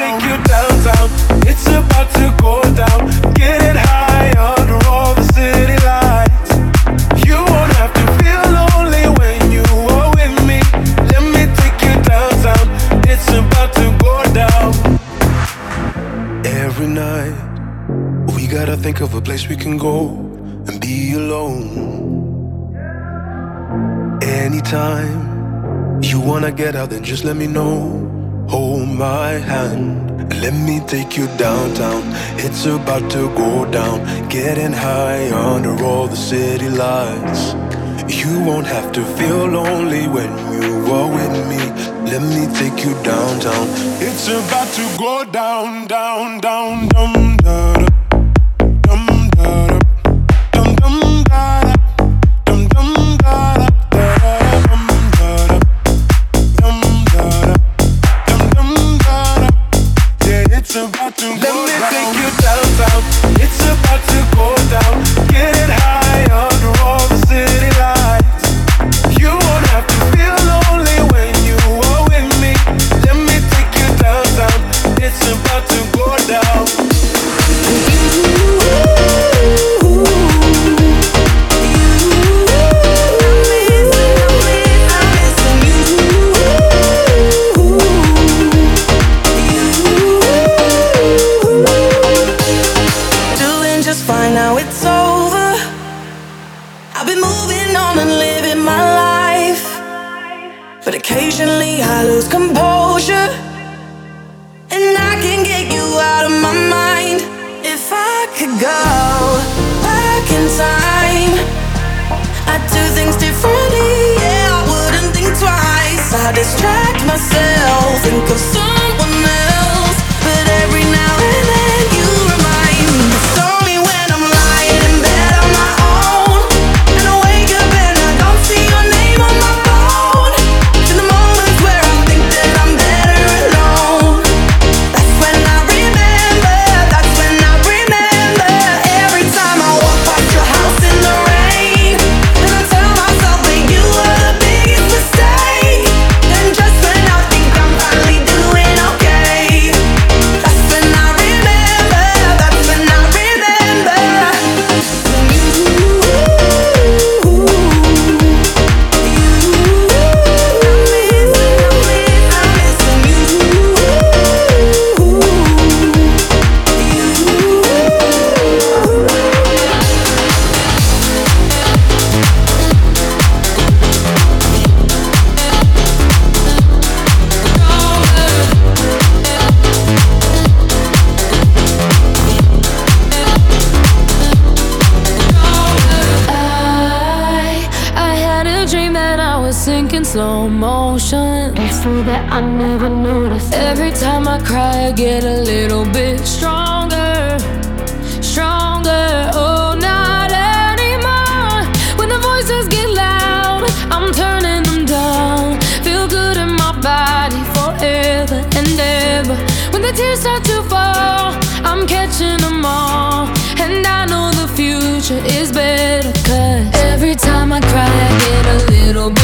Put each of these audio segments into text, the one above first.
take you downtown. It's about to go down. Get it high under all the city lights. You won't have to feel lonely when you are with me. Let me take you downtown. It's about to go down. Every night, we gotta think of a place we can go and be alone. Anytime you wanna get out, then just let me know Hold my hand, let me take you downtown. It's about to go down, getting high under all the city lights. You won't have to feel lonely when you are with me. Let me take you downtown. It's about to go down, down, down, down, down. lose composure, and I can get you out of my mind. If I could go back in time, I'd do things differently. Yeah, I wouldn't think twice. I distract myself, think of something. slow motion. It's so that I never noticed. Every time I cry, I get a little bit stronger, stronger. Oh, not anymore. When the voices get loud, I'm turning them down. Feel good in my body forever and ever. When the tears start to fall, I'm catching them all. And I know the future is better, cause every time I cry, I get a little bit.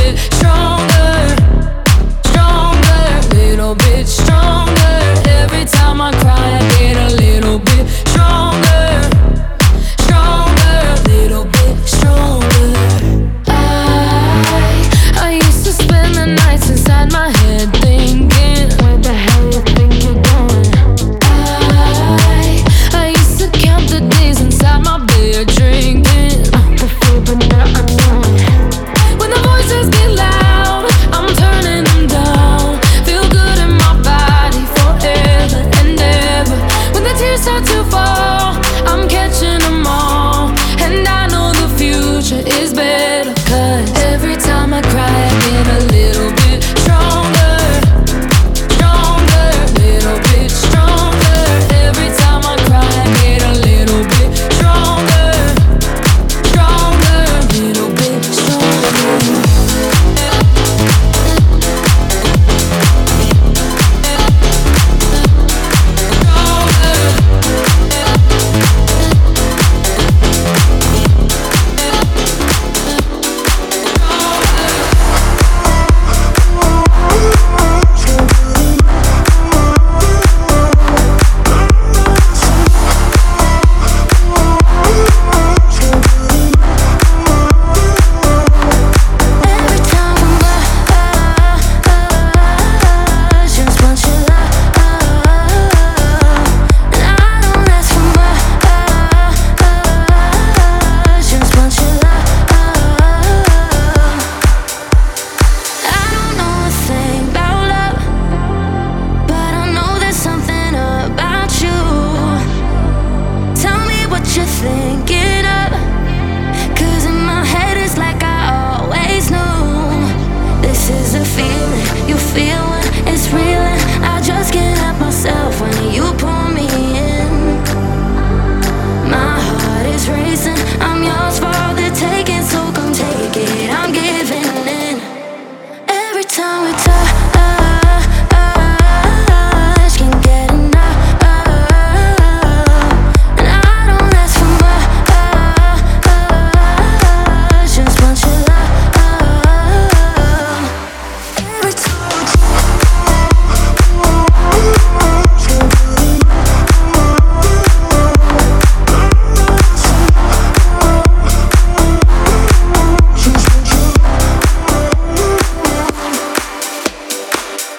feel, you feel it's real.